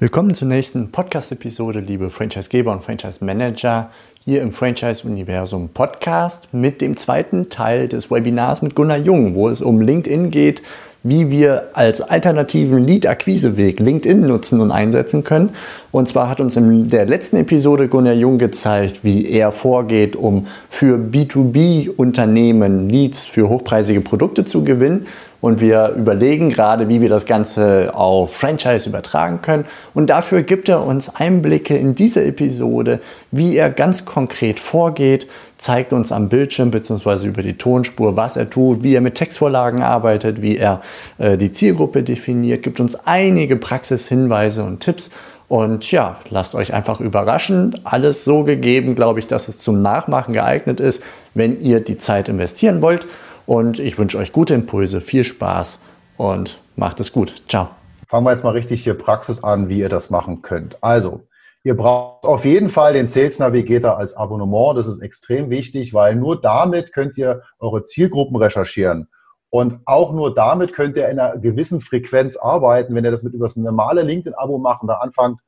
Willkommen zur nächsten Podcast-Episode, liebe Franchisegeber und Franchise-Manager hier im Franchise-Universum Podcast mit dem zweiten Teil des Webinars mit Gunnar Jung, wo es um LinkedIn geht, wie wir als alternativen Lead-Akquise-Weg LinkedIn nutzen und einsetzen können. Und zwar hat uns in der letzten Episode Gunnar Jung gezeigt, wie er vorgeht, um für B2B-Unternehmen Leads für hochpreisige Produkte zu gewinnen. Und wir überlegen gerade, wie wir das Ganze auf Franchise übertragen können. Und dafür gibt er uns Einblicke in diese Episode, wie er ganz konkret vorgeht, zeigt uns am Bildschirm bzw. über die Tonspur, was er tut, wie er mit Textvorlagen arbeitet, wie er äh, die Zielgruppe definiert, gibt uns einige Praxishinweise und Tipps. Und ja, lasst euch einfach überraschen. Alles so gegeben, glaube ich, dass es zum Nachmachen geeignet ist, wenn ihr die Zeit investieren wollt. Und ich wünsche euch gute Impulse, viel Spaß und macht es gut. Ciao. Fangen wir jetzt mal richtig hier Praxis an, wie ihr das machen könnt. Also, ihr braucht auf jeden Fall den Sales Navigator als Abonnement. Das ist extrem wichtig, weil nur damit könnt ihr eure Zielgruppen recherchieren. Und auch nur damit könnt ihr in einer gewissen Frequenz arbeiten. Wenn ihr das mit über das normale LinkedIn-Abo macht und da anfangt,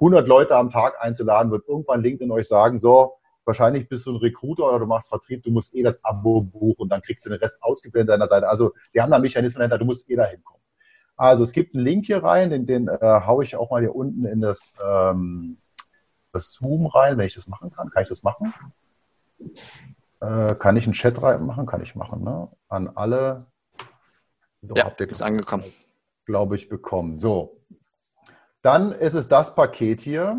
100 Leute am Tag einzuladen, wird irgendwann LinkedIn euch sagen, so, wahrscheinlich bist du ein Recruiter oder du machst Vertrieb, du musst eh das Abo buchen und dann kriegst du den Rest ausgeblendet an deiner Seite. Also die haben da Mechanismen dahinter, du musst eh da hinkommen. Also es gibt einen Link hier rein, den, den äh, haue ich auch mal hier unten in das, ähm, das Zoom rein, wenn ich das machen kann. Kann ich das machen? Äh, kann ich einen Chat rein machen? Kann ich machen, ne? An alle. So, ja, habt ihr ist angekommen. Glaube ich, bekommen. So. Dann ist es das Paket hier,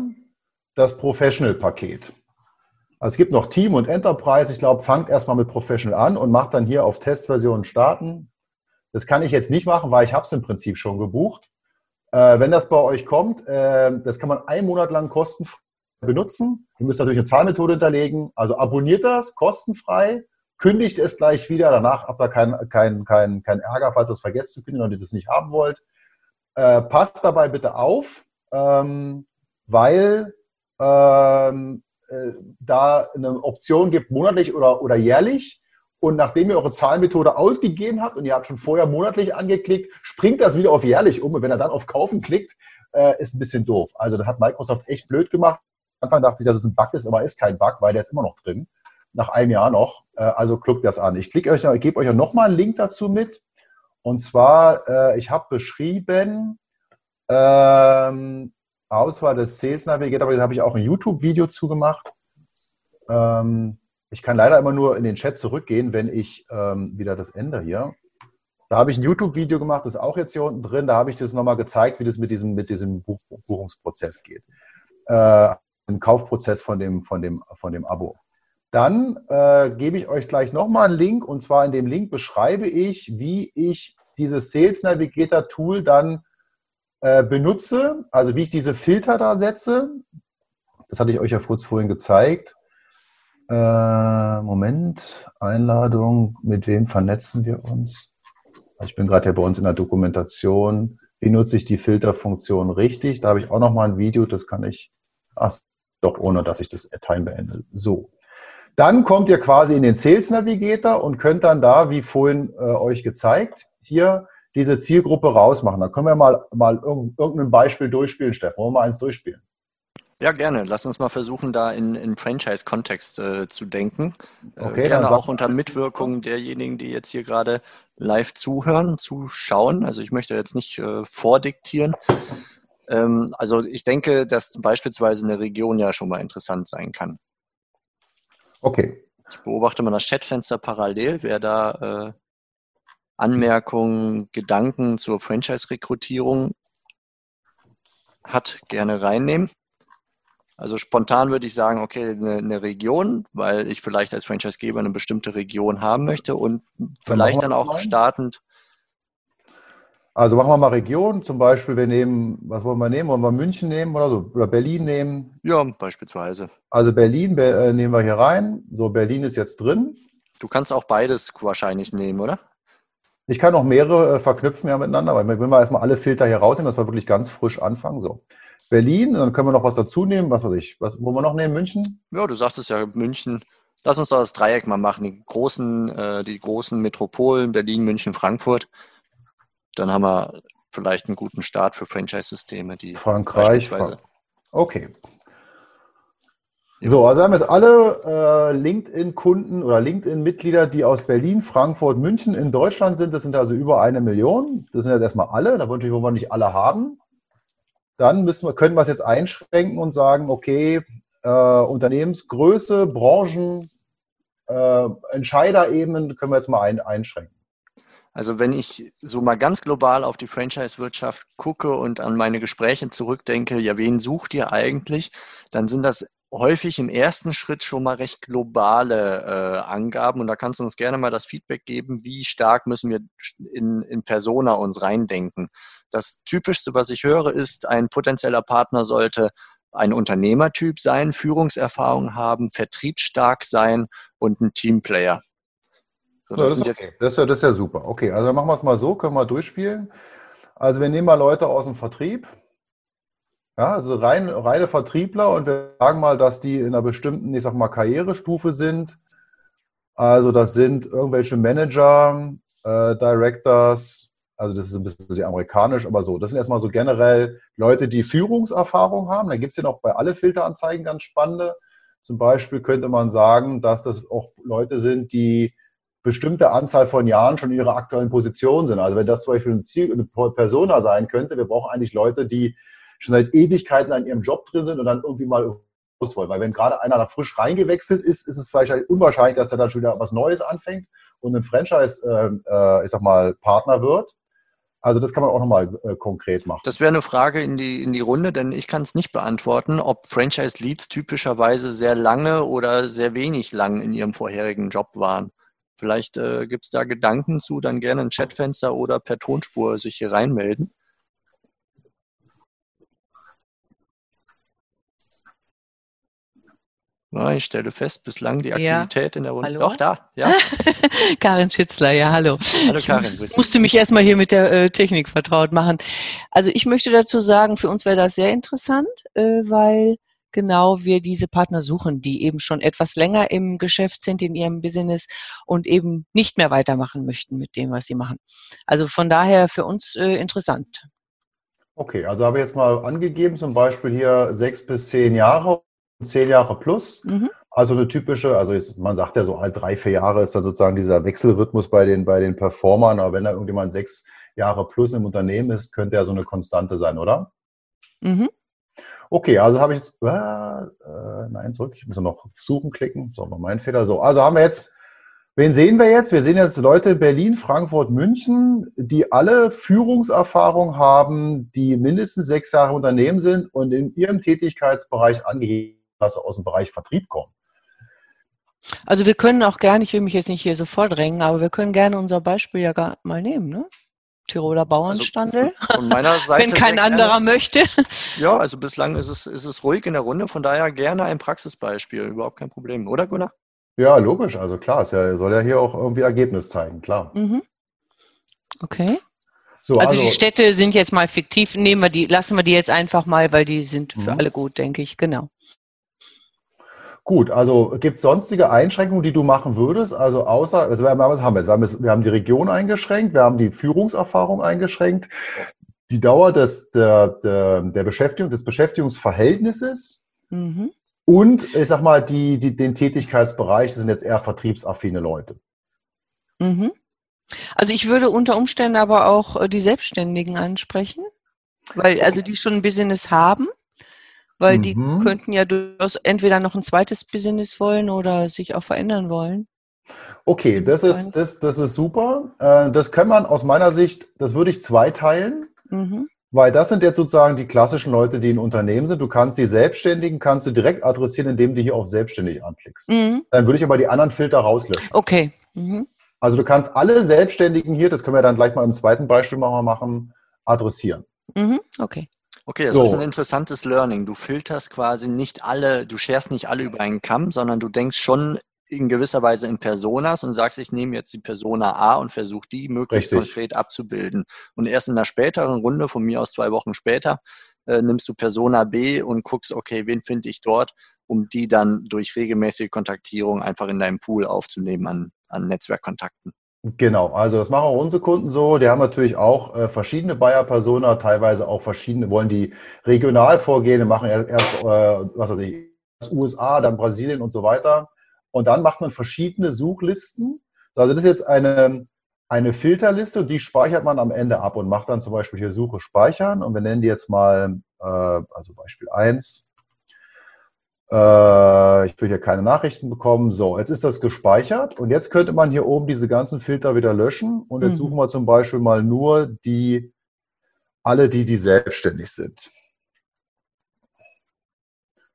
das Professional-Paket. Also es gibt noch Team und Enterprise. Ich glaube, fangt erstmal mit Professional an und macht dann hier auf Testversion starten. Das kann ich jetzt nicht machen, weil ich habe es im Prinzip schon gebucht. Äh, wenn das bei euch kommt, äh, das kann man einen Monat lang kostenfrei benutzen. Ihr müsst natürlich eine Zahlmethode hinterlegen. Also abonniert das kostenfrei, kündigt es gleich wieder. Danach habt ihr keinen kein, kein, kein Ärger, falls ihr es vergesst zu kündigen und ihr das nicht haben wollt. Äh, passt dabei bitte auf, ähm, weil ähm, äh, da eine Option gibt, monatlich oder, oder jährlich. Und nachdem ihr eure Zahlmethode ausgegeben habt und ihr habt schon vorher monatlich angeklickt, springt das wieder auf jährlich um. Und wenn er dann auf Kaufen klickt, äh, ist ein bisschen doof. Also das hat Microsoft echt blöd gemacht. Am Anfang dachte ich, dass es ein Bug ist, aber ist kein Bug, weil der ist immer noch drin. Nach einem Jahr noch. Äh, also guckt das an. Ich klicke euch, ich gebe euch nochmal einen Link dazu mit. Und zwar, äh, ich habe beschrieben, ähm, Auswahl des Sales Navigator, aber da habe ich auch ein YouTube-Video zugemacht. Ähm, ich kann leider immer nur in den Chat zurückgehen, wenn ich ähm, wieder das Ende hier. Da habe ich ein YouTube-Video gemacht, das ist auch jetzt hier unten drin. Da habe ich das nochmal gezeigt, wie das mit diesem, mit diesem Buch Buchungsprozess geht. Äh, Im Kaufprozess von dem, von dem, von dem Abo. Dann äh, gebe ich euch gleich nochmal einen Link und zwar in dem Link beschreibe ich, wie ich dieses Sales Navigator Tool dann äh, benutze, also wie ich diese Filter da setze. Das hatte ich euch ja kurz vorhin gezeigt. Äh, Moment, Einladung, mit wem vernetzen wir uns? Ich bin gerade ja bei uns in der Dokumentation. Wie nutze ich die Filterfunktion richtig? Da habe ich auch noch mal ein Video, das kann ich, ach, doch ohne, dass ich das Time beende. So. Dann kommt ihr quasi in den Sales Navigator und könnt dann da, wie vorhin äh, euch gezeigt, hier diese Zielgruppe rausmachen. Da können wir mal, mal irgendein Beispiel durchspielen, Steffen. Wollen wir mal eins durchspielen? Ja, gerne. Lass uns mal versuchen, da in, in Franchise-Kontext äh, zu denken. Äh, okay, gerne auch unter Mitwirkung derjenigen, die jetzt hier gerade live zuhören, zuschauen. Also ich möchte jetzt nicht äh, vordiktieren. Ähm, also ich denke, dass beispielsweise eine Region ja schon mal interessant sein kann. Okay. Ich beobachte mal das Chatfenster parallel. Wer da äh, Anmerkungen, Gedanken zur Franchise-Rekrutierung hat, gerne reinnehmen. Also spontan würde ich sagen, okay, eine, eine, Region, weil ich vielleicht als Franchisegeber eine bestimmte Region haben möchte und vielleicht dann auch startend. Also machen wir mal Region, zum Beispiel, wir nehmen, was wollen wir nehmen? Wollen wir München nehmen oder so? Oder Berlin nehmen? Ja, beispielsweise. Also Berlin äh, nehmen wir hier rein. So, Berlin ist jetzt drin. Du kannst auch beides wahrscheinlich nehmen, oder? Ich kann auch mehrere äh, verknüpfen ja miteinander, aber ich will mal erstmal alle Filter hier rausnehmen, dass wir wirklich ganz frisch anfangen. So. Berlin, dann können wir noch was dazu nehmen. Was weiß ich, was wollen wir noch nehmen? München? Ja, du sagtest ja München. Lass uns doch das Dreieck mal machen. Die großen, äh, die großen Metropolen, Berlin, München, Frankfurt dann haben wir vielleicht einen guten Start für Franchise-Systeme, die Frankreich. Frank okay. So, also wir haben jetzt alle äh, LinkedIn-Kunden oder LinkedIn-Mitglieder, die aus Berlin, Frankfurt, München in Deutschland sind. Das sind also über eine Million. Das sind jetzt erstmal alle. Da wollen wir nicht alle haben. Dann müssen wir, können wir es jetzt einschränken und sagen, okay, äh, Unternehmensgröße, Branchen, äh, Entscheiderebenen können wir jetzt mal ein, einschränken. Also wenn ich so mal ganz global auf die Franchise-Wirtschaft gucke und an meine Gespräche zurückdenke, ja, wen sucht ihr eigentlich, dann sind das häufig im ersten Schritt schon mal recht globale äh, Angaben und da kannst du uns gerne mal das Feedback geben, wie stark müssen wir in, in Persona uns reindenken. Das Typischste, was ich höre, ist, ein potenzieller Partner sollte ein Unternehmertyp sein, Führungserfahrung haben, vertriebsstark sein und ein Teamplayer. So, das, das, ist okay. das, ist das ist ja super. Okay, also machen wir es mal so, können wir durchspielen. Also wir nehmen mal Leute aus dem Vertrieb. Ja, also rein, reine Vertriebler und wir sagen mal, dass die in einer bestimmten, ich sag mal, Karrierestufe sind. Also das sind irgendwelche Manager, äh, Directors, also das ist ein bisschen so die amerikanisch, aber so. Das sind erstmal so generell Leute, die Führungserfahrung haben. Da gibt es ja noch bei alle Filteranzeigen ganz spannende. Zum Beispiel könnte man sagen, dass das auch Leute sind, die bestimmte Anzahl von Jahren schon in ihrer aktuellen Position sind. Also wenn das zum Beispiel ein Ziel, eine Persona sein könnte, wir brauchen eigentlich Leute, die schon seit Ewigkeiten an ihrem Job drin sind und dann irgendwie mal raus wollen. Weil wenn gerade einer da frisch reingewechselt ist, ist es vielleicht halt unwahrscheinlich, dass er dann schon wieder was Neues anfängt und ein Franchise, äh, äh, ich sag mal, Partner wird. Also das kann man auch nochmal äh, konkret machen. Das wäre eine Frage in die, in die Runde, denn ich kann es nicht beantworten, ob Franchise-Leads typischerweise sehr lange oder sehr wenig lang in ihrem vorherigen Job waren. Vielleicht äh, gibt es da Gedanken zu, dann gerne ein Chatfenster oder per Tonspur sich hier reinmelden. Ich stelle fest, bislang die Aktivität ja. in der Runde. Hallo? Doch, da, ja. Karin Schitzler, ja, hallo. Hallo Karin. Ich musste mich erstmal hier mit der äh, Technik vertraut machen. Also ich möchte dazu sagen, für uns wäre das sehr interessant, äh, weil genau wir diese Partner suchen, die eben schon etwas länger im Geschäft sind in ihrem Business und eben nicht mehr weitermachen möchten mit dem, was sie machen. Also von daher für uns äh, interessant. Okay, also habe ich jetzt mal angegeben, zum Beispiel hier sechs bis zehn Jahre, zehn Jahre plus. Mhm. Also eine typische, also ist, man sagt ja so, alle drei, vier Jahre ist dann sozusagen dieser Wechselrhythmus bei den, bei den Performern. Aber wenn da irgendjemand sechs Jahre plus im Unternehmen ist, könnte er so eine Konstante sein, oder? Mhm. Okay, also habe ich jetzt, äh, äh, nein, zurück, ich muss noch suchen klicken. So, war mein Fehler. So, also haben wir jetzt, wen sehen wir jetzt? Wir sehen jetzt Leute in Berlin, Frankfurt, München, die alle Führungserfahrung haben, die mindestens sechs Jahre im Unternehmen sind und in ihrem Tätigkeitsbereich angegeben, dass sie aus dem Bereich Vertrieb kommen. Also wir können auch gerne, ich will mich jetzt nicht hier so vordrängen, aber wir können gerne unser Beispiel ja gar mal nehmen, ne? Tiroler Bauernstandel. Also von meiner Seite. Wenn kein anderer gerne. möchte. Ja, also bislang ist es, ist es ruhig in der Runde, von daher gerne ein Praxisbeispiel, überhaupt kein Problem, oder Gunnar? Ja, logisch, also klar, es ja, soll ja hier auch irgendwie Ergebnis zeigen, klar. Mhm. Okay. So, also, also, die Städte sind jetzt mal fiktiv, nehmen wir die, lassen wir die jetzt einfach mal, weil die sind für mhm. alle gut, denke ich, genau. Gut, also gibt es sonstige Einschränkungen, die du machen würdest? Also außer, also was haben wir jetzt? Wir haben, wir haben die Region eingeschränkt, wir haben die Führungserfahrung eingeschränkt, die Dauer des, der, der, der Beschäftigung, des Beschäftigungsverhältnisses mhm. und ich sag mal, die, die, den Tätigkeitsbereich, das sind jetzt eher vertriebsaffine Leute. Mhm. Also ich würde unter Umständen aber auch äh, die Selbstständigen ansprechen, weil also die schon ein Business haben weil mhm. die könnten ja durchaus entweder noch ein zweites Business wollen oder sich auch verändern wollen. Okay, das ist, das, das ist super. Äh, das kann man aus meiner Sicht, das würde ich zweiteilen, mhm. weil das sind jetzt sozusagen die klassischen Leute, die in Unternehmen sind. Du kannst die Selbstständigen, kannst du direkt adressieren, indem du hier auf Selbstständig anklickst. Mhm. Dann würde ich aber die anderen Filter rauslöschen. Okay. Mhm. Also du kannst alle Selbstständigen hier, das können wir dann gleich mal im zweiten Beispiel mal machen, adressieren. Mhm, okay. Okay, das So. ist ein interessantes Learning. Du filterst quasi nicht alle, du scherst nicht alle über einen Kamm, sondern du denkst schon in gewisser Weise in Personas und sagst, ich nehme jetzt die Persona A und versuche die möglichst Richtig. konkret abzubilden. Und erst in einer späteren Runde, von mir aus zwei Wochen später, äh, nimmst du Persona B und guckst, okay, wen finde ich dort, um die dann durch regelmäßige Kontaktierung einfach in deinem Pool aufzunehmen an, an Netzwerkkontakten. Genau, also das machen auch unsere Kunden so. Die haben natürlich auch äh, verschiedene Buyer-Persona, teilweise auch verschiedene, wollen die regional vorgehen, machen erst, erst äh, was weiß ich, USA, dann Brasilien und so weiter. Und dann macht man verschiedene Suchlisten. Also das ist jetzt eine, eine Filterliste die speichert man am Ende ab und macht dann zum Beispiel hier Suche speichern. Und wir nennen die jetzt mal, äh, also Beispiel 1. Äh, ich will hier keine Nachrichten bekommen. So, jetzt ist das gespeichert und jetzt könnte man hier oben diese ganzen Filter wieder löschen und jetzt Mhm. suchen wir zum Beispiel mal nur die, alle die, die selbstständig sind.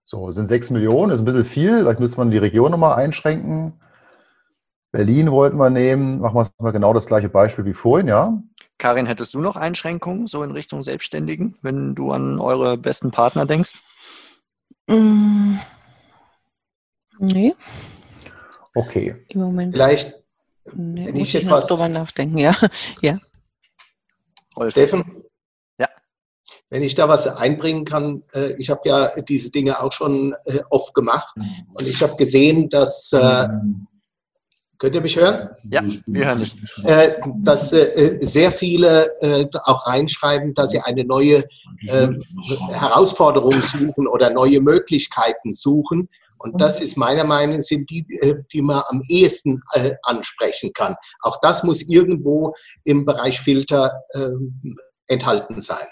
So, sind 6 Millionen, ist ein bisschen viel. Vielleicht müsste man die Region nochmal einschränken. Berlin wollten wir nehmen. Machen wir mal genau das gleiche Beispiel wie vorhin, ja? Karin, hättest du noch Einschränkungen so in Richtung Selbstständigen, wenn du an eure besten Partner denkst? Mm, Nee, Okay. im Moment. Vielleicht, Nee, wenn muss ich ich noch etwas- drüber nachdenken, ja. ja. Rolf? Steffen? Ja. Wenn ich da was einbringen kann, äh, ich habe ja diese Dinge auch schon äh, oft gemacht und ich habe gesehen, dass, äh, könnt ihr mich hören? Ja, wir hören dich. Äh, dass äh, sehr viele äh, auch reinschreiben, dass sie eine neue Herausforderung suchen oder neue Möglichkeiten suchen. Und das ist meiner Meinung nach sind die, die man am ehesten ansprechen kann. Auch das muss irgendwo im Bereich Filter äh, enthalten sein.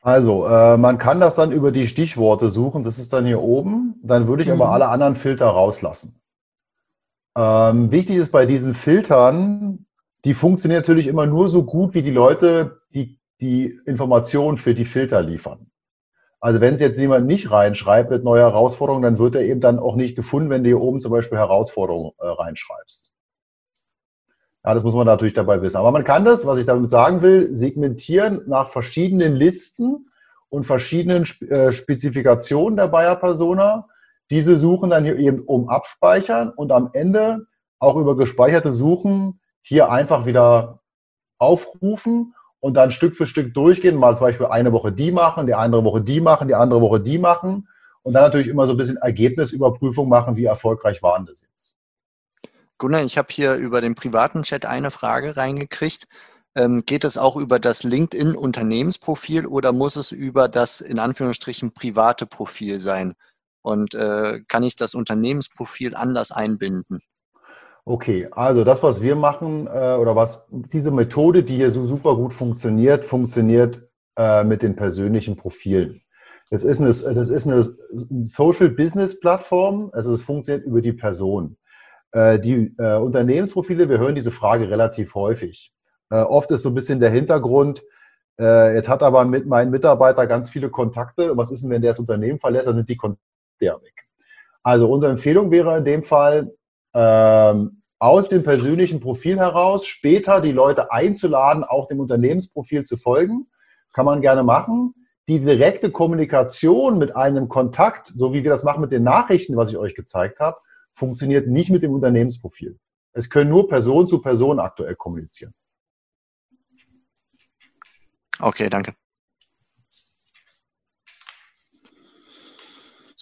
Also, äh, man kann das dann über die Stichworte suchen. Das ist dann hier oben. Dann würde ich aber Mhm. alle anderen Filter rauslassen. Ähm, wichtig ist bei diesen Filtern, die funktionieren natürlich immer nur so gut, wie die Leute die, die Informationen für die Filter liefern. Also wenn es jetzt jemand nicht reinschreibt mit neuer Herausforderung, dann wird er eben dann auch nicht gefunden, wenn du hier oben zum Beispiel Herausforderung äh, reinschreibst. Ja, das muss man natürlich dabei wissen. Aber man kann das, was ich damit sagen will, segmentieren nach verschiedenen Listen und verschiedenen äh, Spezifikationen der Buyer-Persona. Diese Suchen dann hier eben um abspeichern und am Ende auch über gespeicherte Suchen hier einfach wieder aufrufen und dann Stück für Stück durchgehen. Mal zum Beispiel eine Woche die machen, die andere Woche die machen, die andere Woche die machen und dann natürlich immer so ein bisschen Ergebnisüberprüfung machen, wie erfolgreich waren das jetzt. Gunnar, ich habe hier über den privaten Chat eine Frage reingekriegt. Ähm, geht es auch über das LinkedIn-Unternehmensprofil oder muss es über das in Anführungsstrichen private Profil sein? Und äh, kann ich das Unternehmensprofil anders einbinden? Okay, also das, was wir machen äh, oder was diese Methode, die hier so super gut funktioniert, funktioniert äh, mit den persönlichen Profilen. Das ist eine, das ist eine Social Business Plattform, also es funktioniert über die Person. Äh, die äh, Unternehmensprofile, wir hören diese Frage relativ häufig. Äh, oft ist so ein bisschen der Hintergrund, jetzt hat aber mit mein Mitarbeiter ganz viele Kontakte. Was ist denn, wenn der das Unternehmen verlässt? Dann sind die ja weg. Also unsere Empfehlung wäre in dem Fall, ähm, aus dem persönlichen Profil heraus später die Leute einzuladen, auch dem Unternehmensprofil zu folgen. Kann man gerne machen. Die direkte Kommunikation mit einem Kontakt, so wie wir das machen mit den Nachrichten, was ich euch gezeigt habe, funktioniert nicht mit dem Unternehmensprofil. Es können nur Person zu Person aktuell kommunizieren. Okay, danke.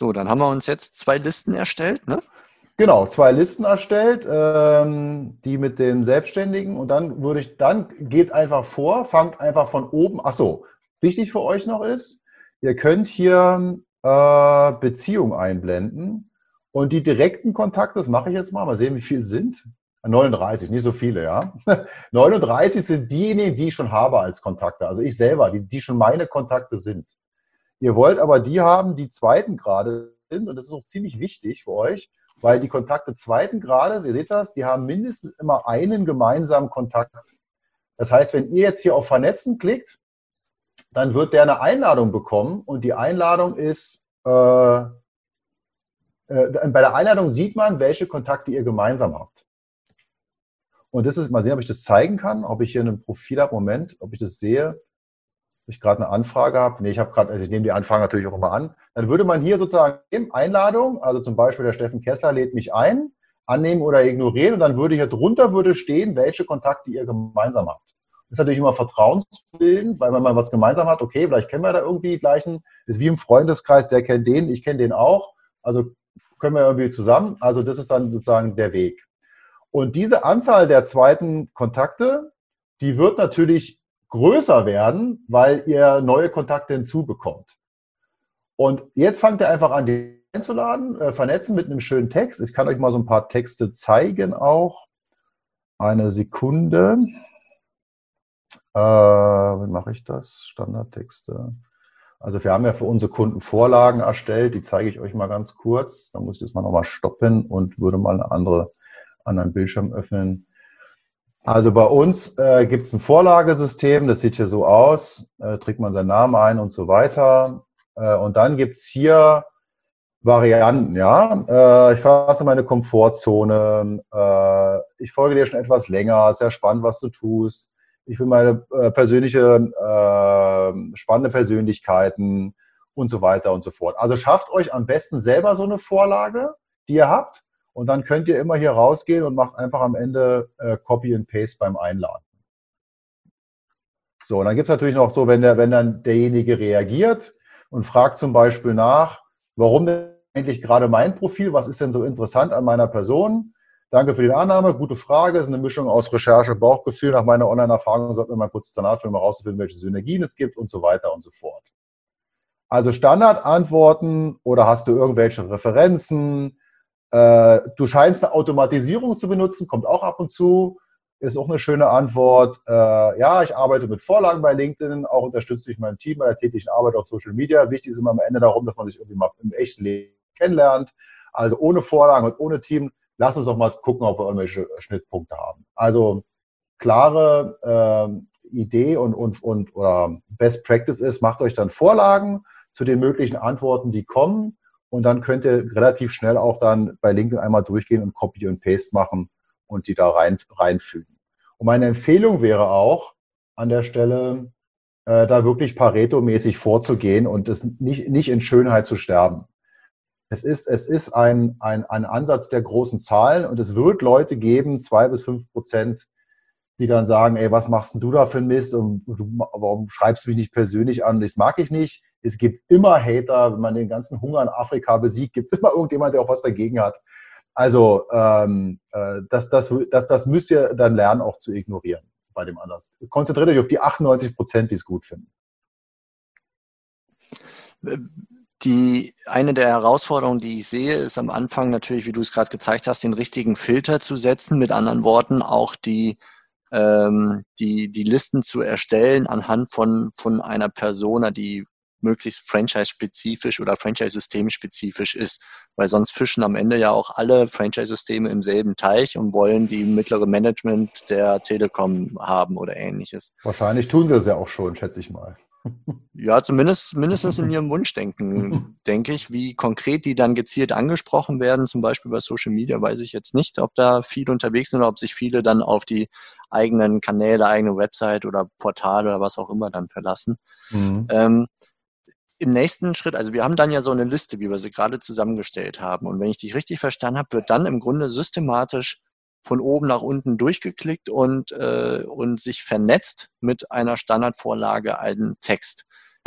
So, dann haben wir uns jetzt zwei Listen erstellt, ne? Genau, zwei Listen erstellt, ähm, die mit dem Selbstständigen und dann würde ich, dann geht einfach vor, fangt einfach von oben. Ach so, wichtig für euch noch ist, ihr könnt hier äh, Beziehung einblenden und die direkten Kontakte, das mache ich jetzt mal, mal sehen, wie viele sind. 39, nicht so viele, ja. 39 sind diejenigen, die ich schon habe als Kontakte, also ich selber, die, die schon meine Kontakte sind. Ihr wollt aber die haben, die zweiten Grade sind und das ist auch ziemlich wichtig für euch, weil die Kontakte zweiten Grades, ihr seht das, die haben mindestens immer einen gemeinsamen Kontakt. Das heißt, wenn ihr jetzt hier auf Vernetzen klickt, dann wird der eine Einladung bekommen und die Einladung ist, äh, äh, bei der Einladung sieht man, welche Kontakte ihr gemeinsam habt. Und das ist, mal sehen, ob ich das zeigen kann, ob ich hier ein Profil habe. Moment, ob ich das sehe. Ich gerade eine Anfrage habe. Nee, ich habe gerade, also ich nehme die Anfrage natürlich auch immer an. Dann würde man hier sozusagen Einladung, also zum Beispiel der Steffen Kessler lädt mich ein, annehmen oder ignorieren und dann würde hier drunter würde stehen, welche Kontakte ihr gemeinsam habt. Das ist natürlich immer vertrauensbildend, weil wenn man was gemeinsam hat, okay, vielleicht kennen wir da irgendwie gleichen, ist wie im Freundeskreis, der kennt den, ich kenne den auch, also können wir irgendwie zusammen, also das ist dann sozusagen der Weg. Und diese Anzahl der zweiten Kontakte, die wird natürlich größer werden, weil ihr neue Kontakte hinzubekommt. Und jetzt fangt ihr einfach an, die einzuladen, äh, vernetzen mit einem schönen Text. Ich kann euch mal so ein paar Texte zeigen auch. Eine Sekunde. Äh, wie mache ich das? Standardtexte. Also wir haben ja für unsere Kunden Vorlagen erstellt, die zeige ich euch mal ganz kurz. Da muss ich das mal nochmal stoppen und würde mal eine andere, anderen Bildschirm öffnen. Also bei uns äh, gibt es ein Vorlagesystem, das sieht hier so aus, äh, trägt man seinen Namen ein und so weiter. Äh, und dann gibt es hier Varianten, ja. Äh, ich fasse meine Komfortzone, äh, ich folge dir schon etwas länger, sehr spannend, was du tust ich will meine äh, persönliche, äh, spannende Persönlichkeiten und so weiter und so fort. Also schafft euch am besten selber so eine Vorlage, die ihr habt. Und dann könnt ihr immer hier rausgehen und macht einfach am Ende äh, Copy and Paste beim Einladen. So, und dann gibt es natürlich noch so, wenn, der, wenn dann derjenige reagiert und fragt zum Beispiel nach, warum denn eigentlich gerade mein Profil, was ist denn so interessant an meiner Person? Danke für die Annahme. Gute Frage. Es ist eine Mischung aus Recherche Bauchgefühl. Nach meiner Online-Erfahrung sollten wir mal kurz danach finden, um herauszufinden, welche Synergien es gibt und so weiter und so fort. Also Standardantworten oder hast du irgendwelche Referenzen? Äh, du scheinst eine Automatisierung zu benutzen, kommt auch ab und zu. Ist auch eine schöne Antwort. Äh, ja, ich arbeite mit Vorlagen bei LinkedIn, auch unterstütze ich mein Team bei der täglichen Arbeit auf Social Media. Wichtig ist immer am Ende darum, dass man sich irgendwie mal im echten Leben kennenlernt. Also ohne Vorlagen und ohne Team lass uns doch mal gucken, ob wir irgendwelche Schnittpunkte haben. Also klare äh, Idee und, und, und oder Best Practice ist, macht euch dann Vorlagen zu den möglichen Antworten, die kommen. Und dann könnt ihr relativ schnell auch dann bei LinkedIn einmal durchgehen und Copy und Paste machen und die da rein, reinfügen. Und meine Empfehlung wäre auch an der Stelle, äh, da wirklich Pareto-mäßig vorzugehen und es nicht, nicht in Schönheit zu sterben. Es ist, es ist ein, ein, ein Ansatz der großen Zahlen und es wird Leute geben, zwei bis fünf Prozent, die dann sagen, ey, was machst denn du da für ein Mist und du, warum schreibst du mich nicht persönlich an? Das mag ich nicht. Es gibt immer Hater, wenn man den ganzen Hunger in Afrika besiegt, gibt es immer irgendjemand, der auch was dagegen hat. Also ähm, äh, das, das, das, das müsst ihr dann lernen, auch zu ignorieren bei dem Ansatz. Konzentriert euch auf die 98 Prozent, die es gut finden. Die, eine der Herausforderungen, die ich sehe, ist am Anfang natürlich, wie du es gerade gezeigt hast, den richtigen Filter zu setzen. Mit anderen Worten, auch die, ähm, die, die Listen zu erstellen anhand von, von einer Persona, die möglichst franchise-spezifisch oder franchise-system-spezifisch ist, weil sonst fischen am Ende ja auch alle Franchise-Systeme im selben Teich und wollen die mittlere Management der Telekom haben oder ähnliches. Wahrscheinlich tun sie das ja auch schon, schätze ich mal. Ja, zumindest mindestens in ihrem Wunschdenken, denke ich. Wie konkret die dann gezielt angesprochen werden, zum Beispiel bei Social Media, weiß ich jetzt nicht, ob da viele unterwegs sind oder ob sich viele dann auf die eigenen Kanäle, eigene Website oder Portale oder was auch immer dann verlassen. Mhm. Ähm, Im nächsten Schritt, also wir haben dann ja so eine Liste, wie wir sie gerade zusammengestellt haben. Und wenn ich dich richtig verstanden habe, wird dann im Grunde systematisch von oben nach unten durchgeklickt und, äh, und sich vernetzt mit einer Standardvorlage einen Text.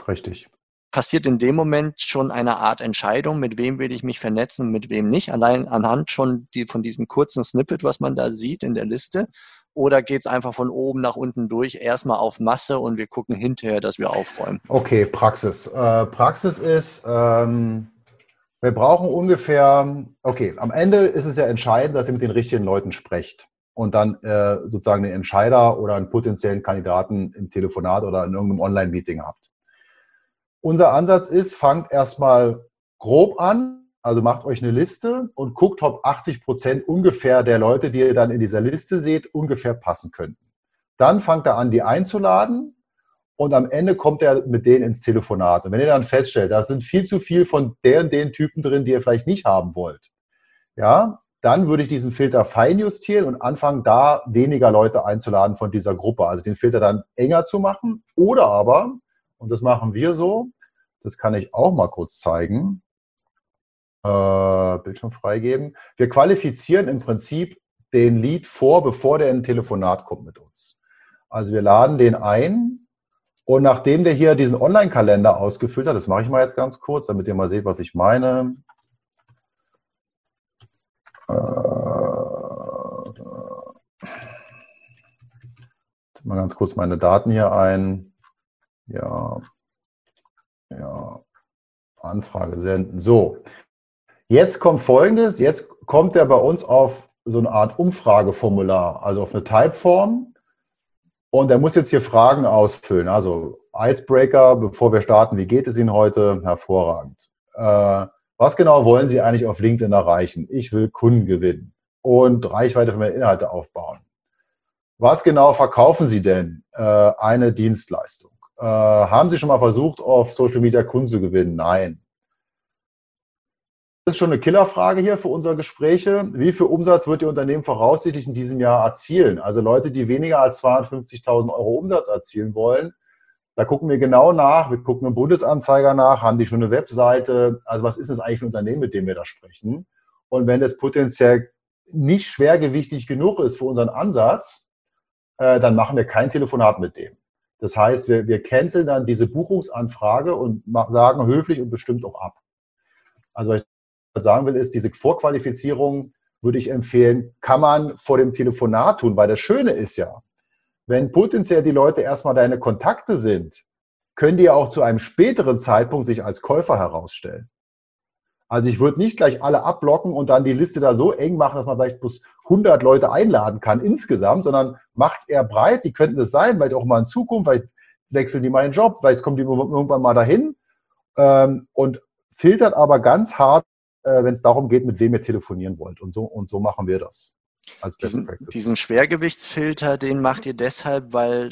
Richtig. Passiert in dem Moment schon eine Art Entscheidung, mit wem will ich mich vernetzen, mit wem nicht, allein anhand schon die, von diesem kurzen Snippet, was man da sieht in der Liste? Oder geht es einfach von oben nach unten durch, erstmal auf Masse und wir gucken hinterher, dass wir aufräumen? Okay, Praxis. Äh, Praxis ist, ähm, wir brauchen ungefähr, okay, am Ende ist es ja entscheidend, dass ihr mit den richtigen Leuten sprecht und dann äh, sozusagen den Entscheider oder einen potenziellen Kandidaten im Telefonat oder in irgendeinem Online-Meeting habt. Unser Ansatz ist, fangt erstmal grob an, also macht euch eine Liste und guckt, ob 80 Prozent ungefähr der Leute, die ihr dann in dieser Liste seht, ungefähr passen könnten. Dann fangt er an, die einzuladen und am Ende kommt er mit denen ins Telefonat. Und wenn ihr dann feststellt, da sind viel zu viel von der und den Typen drin, die ihr vielleicht nicht haben wollt, ja, dann würde ich diesen Filter feinjustieren und anfangen, da weniger Leute einzuladen von dieser Gruppe. Also den Filter dann enger zu machen. Oder aber, und das machen wir so, das kann ich auch mal kurz zeigen, äh, Bildschirm freigeben. Wir qualifizieren im Prinzip den Lead vor, bevor der in ein Telefonat kommt mit uns. Also wir laden den ein und nachdem der hier diesen Online-Kalender ausgefüllt hat, das mache ich mal jetzt ganz kurz, damit ihr mal seht, was ich meine. Äh, mal ganz kurz meine Daten hier ein. Ja, ja, Anfrage senden. So, jetzt kommt Folgendes. Jetzt kommt er bei uns auf so eine Art Umfrageformular, also auf eine Typeform. Und er muss jetzt hier Fragen ausfüllen. Also Icebreaker, bevor wir starten, wie geht es Ihnen heute? Hervorragend. Äh, was genau wollen Sie eigentlich auf LinkedIn erreichen? Ich will Kunden gewinnen und Reichweite für meine Inhalte aufbauen. Was genau verkaufen Sie denn? Äh, eine Dienstleistung. Äh, haben Sie schon mal versucht, auf Social Media Kunden zu gewinnen? Nein. Das ist schon eine Killerfrage hier für unsere Gespräche. Wie viel Umsatz wird Ihr Unternehmen voraussichtlich in diesem Jahr erzielen? Also Leute, die weniger als 250.000 Euro Umsatz erzielen wollen, da gucken wir genau nach. Wir gucken im Bundesanzeiger nach, haben die schon eine Webseite? Also was ist das eigentlich für ein Unternehmen, mit dem wir da sprechen? Und wenn das potenziell nicht schwergewichtig genug ist für unseren Ansatz, äh, dann machen wir kein Telefonat mit dem. Das heißt, wir, wir canceln dann diese Buchungsanfrage und sagen höflich und bestimmt auch ab. Also ich sagen will, ist, diese Vorqualifizierung würde ich empfehlen, kann man vor dem Telefonat tun, weil das Schöne ist ja, wenn potenziell die Leute erstmal deine Kontakte sind, können die ja auch zu einem späteren Zeitpunkt sich als Käufer herausstellen. Also ich würde nicht gleich alle abblocken und dann die Liste da so eng machen, dass man vielleicht bloß 100 Leute einladen kann insgesamt, sondern macht es eher breit. Die könnten es sein, vielleicht auch mal in Zukunft, vielleicht wechseln die mal den Job, vielleicht kommen die irgendwann mal dahin ähm, und filtert aber ganz hart, äh, wenn es darum geht, mit wem ihr telefonieren wollt. Und so, und so machen wir das als diesen, diesen Schwergewichtsfilter, den macht ihr deshalb, weil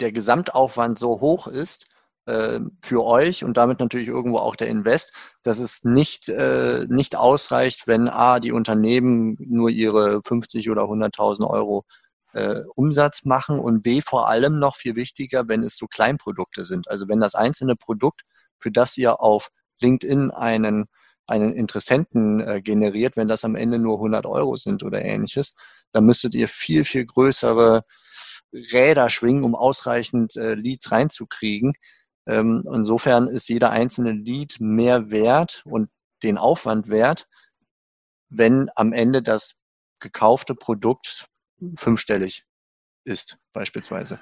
der Gesamtaufwand so hoch ist äh, für euch und damit natürlich irgendwo auch der Invest, dass es nicht, äh, nicht ausreicht, wenn A, die Unternehmen nur ihre 50 oder 100.000 Euro äh, Umsatz machen und B, vor allem noch viel wichtiger, wenn es so Kleinprodukte sind. Also wenn das einzelne Produkt, für das ihr auf LinkedIn einen einen Interessenten äh, generiert, wenn das am Ende nur 100 Euro sind oder ähnliches, dann müsstet ihr viel, viel größere Räder schwingen, um ausreichend äh, Leads reinzukriegen. Ähm, insofern ist jeder einzelne Lead mehr wert und den Aufwand wert, wenn am Ende das gekaufte Produkt fünfstellig ist, beispielsweise.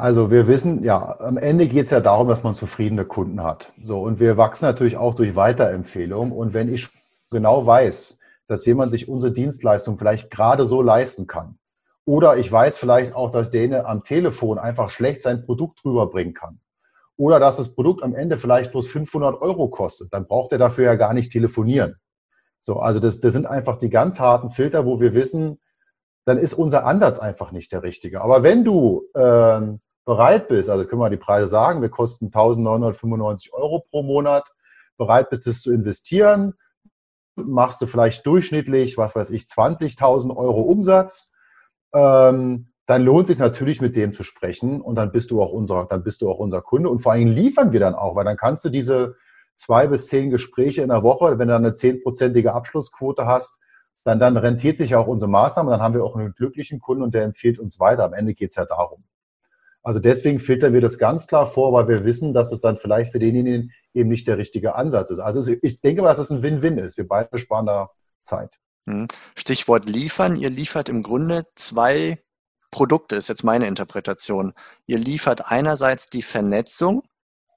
Also wir wissen, ja, am Ende geht es ja darum, dass man zufriedene Kunden hat. So, und wir wachsen natürlich auch durch Weiterempfehlungen. Und wenn ich genau weiß, dass jemand sich unsere Dienstleistung vielleicht gerade so leisten kann, oder ich weiß vielleicht auch, dass der am Telefon einfach schlecht sein Produkt rüberbringen kann, oder dass das Produkt am Ende vielleicht bloß 500 Euro kostet, dann braucht er dafür ja gar nicht telefonieren. So, also das, das sind einfach die ganz harten Filter, wo wir wissen, dann ist unser Ansatz einfach nicht der richtige. Aber wenn du ähm, bereit bist, also können wir die Preise sagen, wir kosten 1995 Euro pro Monat, bereit bist, es zu investieren, machst du vielleicht durchschnittlich, was weiß ich, 20.000 Euro Umsatz, ähm, dann lohnt es sich natürlich mit dem zu sprechen und dann bist du auch unser, dann bist du auch unser Kunde und vor allem liefern wir dann auch, weil dann kannst du diese zwei bis zehn Gespräche in der Woche, wenn du dann eine zehnprozentige Abschlussquote hast, dann, dann rentiert sich auch unsere Maßnahme, dann haben wir auch einen glücklichen Kunden und der empfiehlt uns weiter. Am Ende geht es ja darum. Also deswegen filtern wir das ganz klar vor, weil wir wissen, dass es dann vielleicht für denjenigen eben nicht der richtige Ansatz ist. Also ich denke mal, dass es ein Win-Win ist. Wir beide sparen da Zeit. Mhm. Stichwort liefern. Ihr liefert im Grunde zwei Produkte, ist jetzt meine Interpretation. Ihr liefert einerseits die Vernetzung,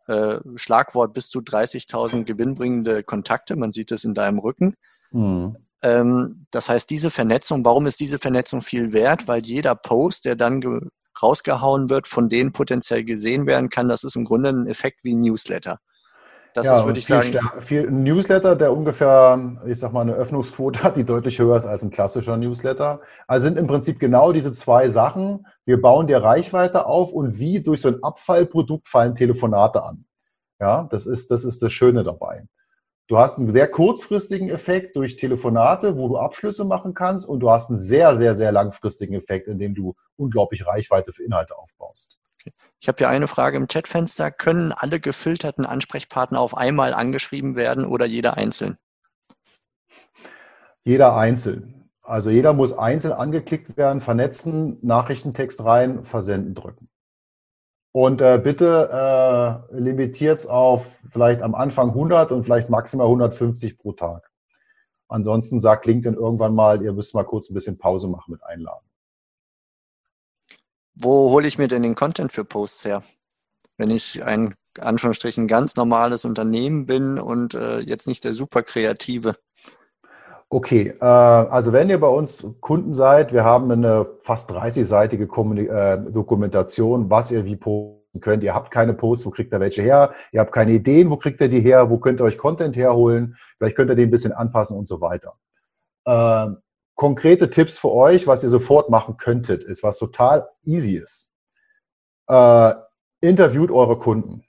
äh, Schlagwort bis zu 30.000 gewinnbringende Kontakte, man sieht es in deinem Rücken. Mhm. Ähm, das heißt, diese Vernetzung, warum ist diese Vernetzung viel wert? Weil jeder Post, der dann rausgehauen wird, von denen potenziell gesehen werden kann, das ist im Grunde ein Effekt wie ein Newsletter. Das ja, ist, würde ich sagen. Viel ein Newsletter, der ungefähr, ich sag mal, eine Öffnungsquote hat, die deutlich höher ist als ein klassischer Newsletter. Also sind im Prinzip genau diese zwei Sachen. Wir bauen dir Reichweite auf und wie durch so ein Abfallprodukt fallen Telefonate an. Ja, das ist, das ist das Schöne dabei. Du hast einen sehr kurzfristigen Effekt durch Telefonate, wo du Abschlüsse machen kannst und du hast einen sehr, sehr, sehr langfristigen Effekt, indem du unglaublich Reichweite für Inhalte aufbaust. Ich habe hier eine Frage im Chatfenster. Können alle gefilterten Ansprechpartner auf einmal angeschrieben werden oder jeder einzeln? Jeder einzeln. Also jeder muss einzeln angeklickt werden, vernetzen, Nachrichtentext rein, versenden drücken. Und äh, bitte äh, limitiert es auf vielleicht am Anfang 100 und vielleicht maximal 150 pro Tag. Ansonsten sagt LinkedIn irgendwann mal, ihr müsst mal kurz ein bisschen Pause machen mit Einladen. Wo hole ich mir denn den Content für Posts her? Wenn ich ein Anführungsstrichen ganz normales Unternehmen bin und äh, jetzt nicht der super kreative. Okay, äh, also wenn ihr bei uns Kunden seid, wir haben eine fast 30-seitige äh, Dokumentation, was ihr wie posten könnt. Ihr habt keine Posts, wo kriegt ihr welche her? Ihr habt keine Ideen, wo kriegt ihr die her? Wo könnt ihr euch Content herholen? Vielleicht könnt ihr den ein bisschen anpassen und so weiter. Äh, konkrete Tipps für euch, was ihr sofort machen könntet, ist, was total easy ist. Äh, interviewt eure Kunden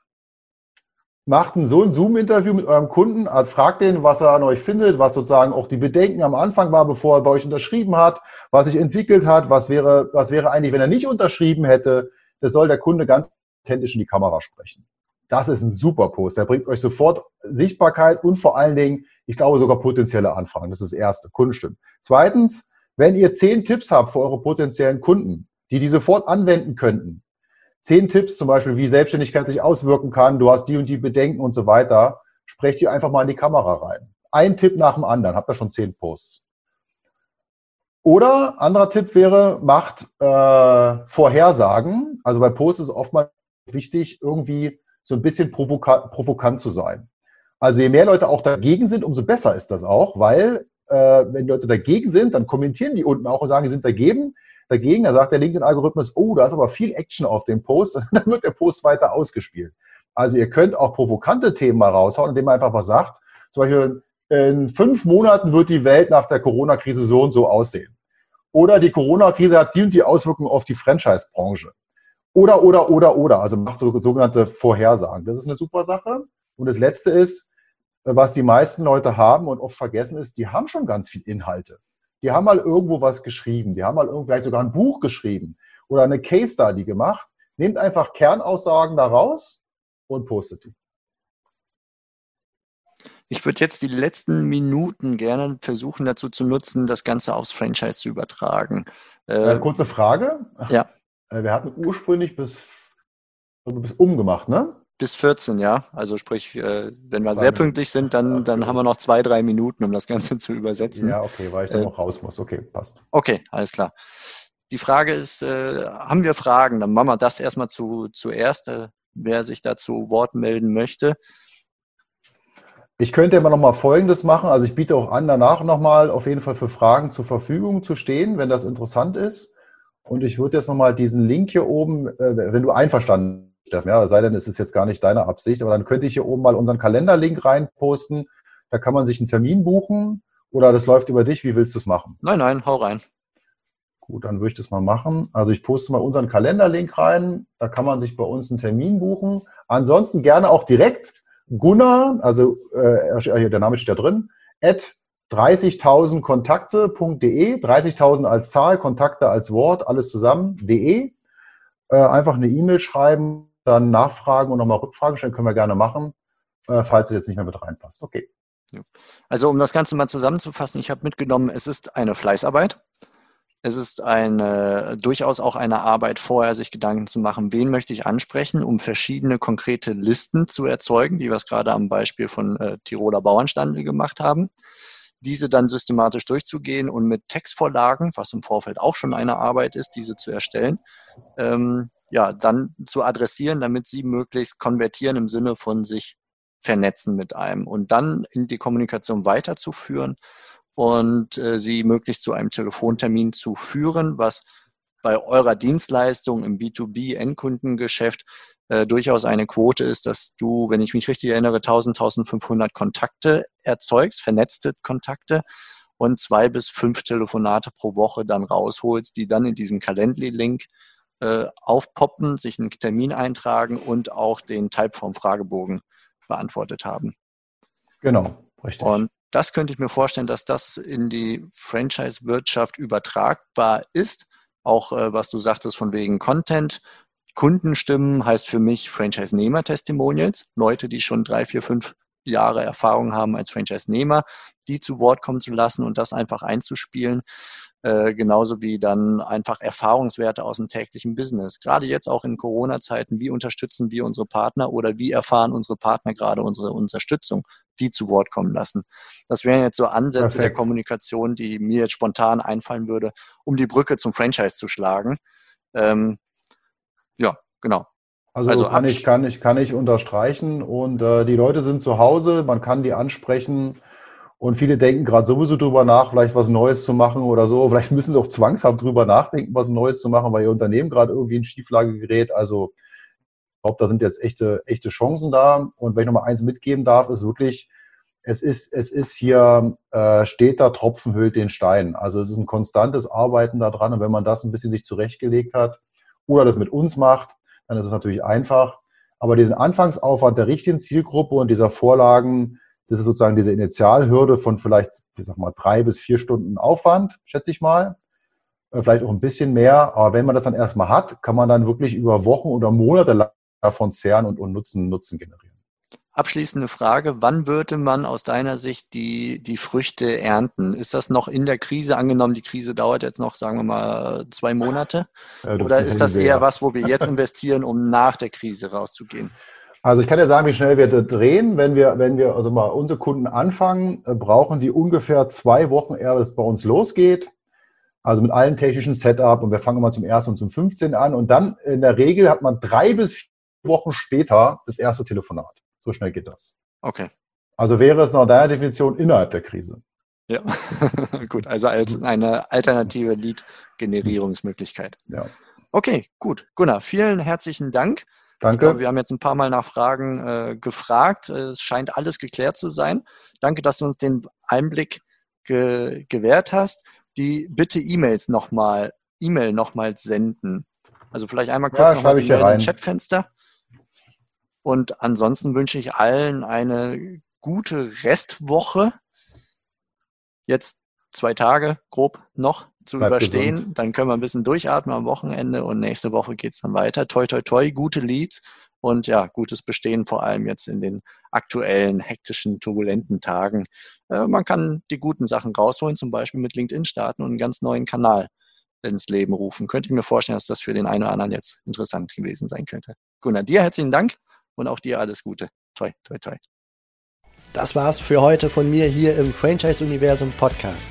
macht ein so ein Zoom-Interview mit eurem Kunden, also fragt den, was er an euch findet, was sozusagen auch die Bedenken am Anfang war, bevor er bei euch unterschrieben hat, was sich entwickelt hat, was wäre, was wäre eigentlich, wenn er nicht unterschrieben hätte. Das soll der Kunde ganz authentisch in die Kamera sprechen. Das ist ein super Post. Der bringt euch sofort Sichtbarkeit und vor allen Dingen, ich glaube, sogar potenzielle Anfragen. Das ist das Erste, Kundenstimmen. Zweitens, wenn ihr zehn Tipps habt für eure potenziellen Kunden, die die sofort anwenden könnten, zehn Tipps zum Beispiel, wie Selbstständigkeit sich auswirken kann, du hast die und die Bedenken und so weiter, sprecht ihr einfach mal in die Kamera rein. Ein Tipp nach dem anderen, habt ihr schon zehn Posts. Oder anderer Tipp wäre, macht äh, Vorhersagen. Also bei Posts ist es oftmals wichtig, irgendwie so ein bisschen provoka provokant zu sein. Also je mehr Leute auch dagegen sind, umso besser ist das auch, weil äh, wenn Leute dagegen sind, dann kommentieren die unten auch und sagen, sie sind dagegen dagegen. Da sagt der LinkedIn-Algorithmus, oh, da ist aber viel Action auf dem Post. Und dann wird der Post weiter ausgespielt. Also ihr könnt auch provokante Themen mal raushauen, indem man einfach was sagt. Zum Beispiel, in fünf Monaten wird die Welt nach der Corona-Krise so und so aussehen. Oder die Corona-Krise hat die und die Auswirkungen auf die Franchise-Branche. Oder, oder, oder, oder. Also macht so sogenannte Vorhersagen. Das ist eine super Sache. Und das Letzte ist, was die meisten Leute haben und oft vergessen ist, die haben schon ganz viel Inhalte die haben mal irgendwo was geschrieben, die haben mal vielleicht sogar ein Buch geschrieben oder eine Case Study gemacht. Nehmt einfach Kernaussagen daraus und postet die. Ich würde jetzt die letzten Minuten gerne versuchen dazu zu nutzen, das Ganze aufs Franchise zu übertragen. Äh, kurze Frage. Ja. Äh, wir hatten ursprünglich bis, bis umgemacht, ne? Bis 14, ja. Also sprich, äh, wenn wir sehr pünktlich sind, dann, dann haben wir noch zwei, drei Minuten, um das Ganze zu übersetzen. Ja, okay, weil ich dann äh, noch raus muss. Okay, passt. Okay, alles klar. Die Frage ist, äh, haben wir Fragen? Dann machen wir das erstmal zu, zuerst, äh, wer sich dazu Wort melden möchte. Ich könnte immer noch mal Folgendes machen. Also ich biete auch an, danach noch mal auf jeden Fall für Fragen zur Verfügung zu stehen, wenn das interessant ist. Und ich würde jetzt noch mal diesen Link hier oben, äh, wenn du einverstanden bist, Steffen. Ja, sei denn, es ist jetzt gar nicht deine Absicht, aber dann könnte ich hier oben mal unseren Kalenderlink reinposten. Da kann man sich einen Termin buchen oder das läuft über dich. Wie willst du es machen? Nein, nein, hau rein. Gut, dann würde ich das mal machen. Also ich poste mal unseren Kalenderlink rein. Da kann man sich bei uns einen Termin buchen. Ansonsten gerne auch direkt Gunnar, also äh, der Name steht da drin, at 30.000kontakte.de, 30.000 als Zahl, Kontakte als Wort, alles zusammen, de. Äh, einfach eine E-Mail schreiben dann nachfragen und nochmal Rückfragen stellen, können wir gerne machen, äh, falls es jetzt nicht mehr mit reinpasst. Okay. Also um das Ganze mal zusammenzufassen, ich habe mitgenommen, es ist eine Fleißarbeit. Es ist eine, durchaus auch eine Arbeit, vorher sich Gedanken zu machen, wen möchte ich ansprechen, um verschiedene konkrete Listen zu erzeugen, wie wir es gerade am Beispiel von äh, Tiroler Bauernstandel gemacht haben. Diese dann systematisch durchzugehen und mit Textvorlagen, was im Vorfeld auch schon eine Arbeit ist, diese zu erstellen, ähm, ja, dann zu adressieren, damit sie möglichst konvertieren im Sinne von sich vernetzen mit einem und dann in die Kommunikation weiterzuführen und äh, sie möglichst zu einem Telefontermin zu führen, was bei eurer Dienstleistung im B2B-Endkundengeschäft äh, durchaus eine Quote ist, dass du, wenn ich mich richtig erinnere, 1000, 1500 Kontakte erzeugst, vernetzte Kontakte und zwei bis fünf Telefonate pro Woche dann rausholst, die dann in diesem Calendly-Link äh, aufpoppen, sich einen Termin eintragen und auch den Typeform-Fragebogen beantwortet haben. Genau. Richtig. Und das könnte ich mir vorstellen, dass das in die Franchise-Wirtschaft übertragbar ist. Auch äh, was du sagtest von wegen Content. Kundenstimmen heißt für mich Franchise-Nehmer-Testimonials. Leute, die schon drei, vier, fünf Jahre Erfahrung haben als Franchise-Nehmer, die zu Wort kommen zu lassen und das einfach einzuspielen. Äh, genauso wie dann einfach Erfahrungswerte aus dem täglichen Business. Gerade jetzt auch in Corona-Zeiten, wie unterstützen wir unsere Partner oder wie erfahren unsere Partner gerade unsere Unterstützung, die zu Wort kommen lassen. Das wären jetzt so Ansätze Perfekt. der Kommunikation, die mir jetzt spontan einfallen würde, um die Brücke zum Franchise zu schlagen. Ähm, ja, genau. Also, also kann, ich, kann, ich, kann ich unterstreichen und äh, die Leute sind zu Hause, man kann die ansprechen und viele denken gerade sowieso drüber nach, vielleicht was Neues zu machen oder so. Vielleicht müssen sie auch zwangshaft drüber nachdenken, was Neues zu machen, weil ihr Unternehmen gerade irgendwie in Schieflage gerät. Also ich glaube, da sind jetzt echte, echte Chancen da. Und wenn ich nochmal eins mitgeben darf, ist wirklich, es ist, es ist hier, äh, steht da Tropfen hüllt den Stein. Also es ist ein konstantes Arbeiten da dran. Und wenn man das ein bisschen sich zurechtgelegt hat oder das mit uns macht, dann ist es natürlich einfach. Aber diesen Anfangsaufwand der richtigen Zielgruppe und dieser Vorlagen, das ist sozusagen diese Initialhürde von vielleicht, ich sag mal, drei bis vier Stunden Aufwand, schätze ich mal. Äh, vielleicht auch ein bisschen mehr. Aber wenn man das dann erstmal hat, kann man dann wirklich über Wochen oder Monate davon zehren und, und Nutzen, Nutzen generieren. Abschließende Frage, wann würde man aus deiner Sicht die, die Früchte ernten? Ist das noch in der Krise angenommen? Die Krise dauert jetzt noch, sagen wir mal, zwei Monate? Ja, Oder ist das eher was, wo wir jetzt investieren, um nach der Krise rauszugehen? Also ich kann ja sagen, wie schnell wir drehen. Wenn wir, wenn wir also mal unsere Kunden anfangen, äh, brauchen die ungefähr zwei Wochen, ehe es bei uns losgeht. Also mit allen technischen Setup und wir fangen mal zum 1. und zum 15. an und dann in der Regel hat man drei bis vier Wochen später das erste Telefonat. So schnell geht das. Okay. Also wäre es nach deiner Definition innerhalb der Krise. Ja, gut. Also als eine alternative Lead-Generierungsmöglichkeit. Ja. Okay, gut. Gunnar, vielen herzlichen Dank. Danke. Glaube, wir haben jetzt ein paar Mal nach Fragen äh, gefragt. Es scheint alles geklärt zu sein. Danke, dass du uns den Einblick ge gewährt hast. Die bitte E-Mails nochmal, E-Mail nochmal senden. Also vielleicht einmal kurz ja, nochmal Mail im Chatfenster. Und ansonsten wünsche ich allen eine gute Restwoche. Jetzt zwei Tage grob noch zu Bleib überstehen. Gesund. Dann können wir ein bisschen durchatmen am Wochenende und nächste Woche geht es dann weiter. Toi, toi, toi, gute Leads und ja, gutes Bestehen, vor allem jetzt in den aktuellen, hektischen, turbulenten Tagen. Äh, man kann die guten Sachen rausholen, zum Beispiel mit LinkedIn starten und einen ganz neuen Kanal ins Leben rufen. Könnte ich mir vorstellen, dass das für den einen oder anderen jetzt interessant gewesen sein könnte. Gunnar, dir herzlichen Dank und auch dir alles Gute. Toi, toi, toi. Das war's für heute von mir hier im Franchise-Universum Podcast.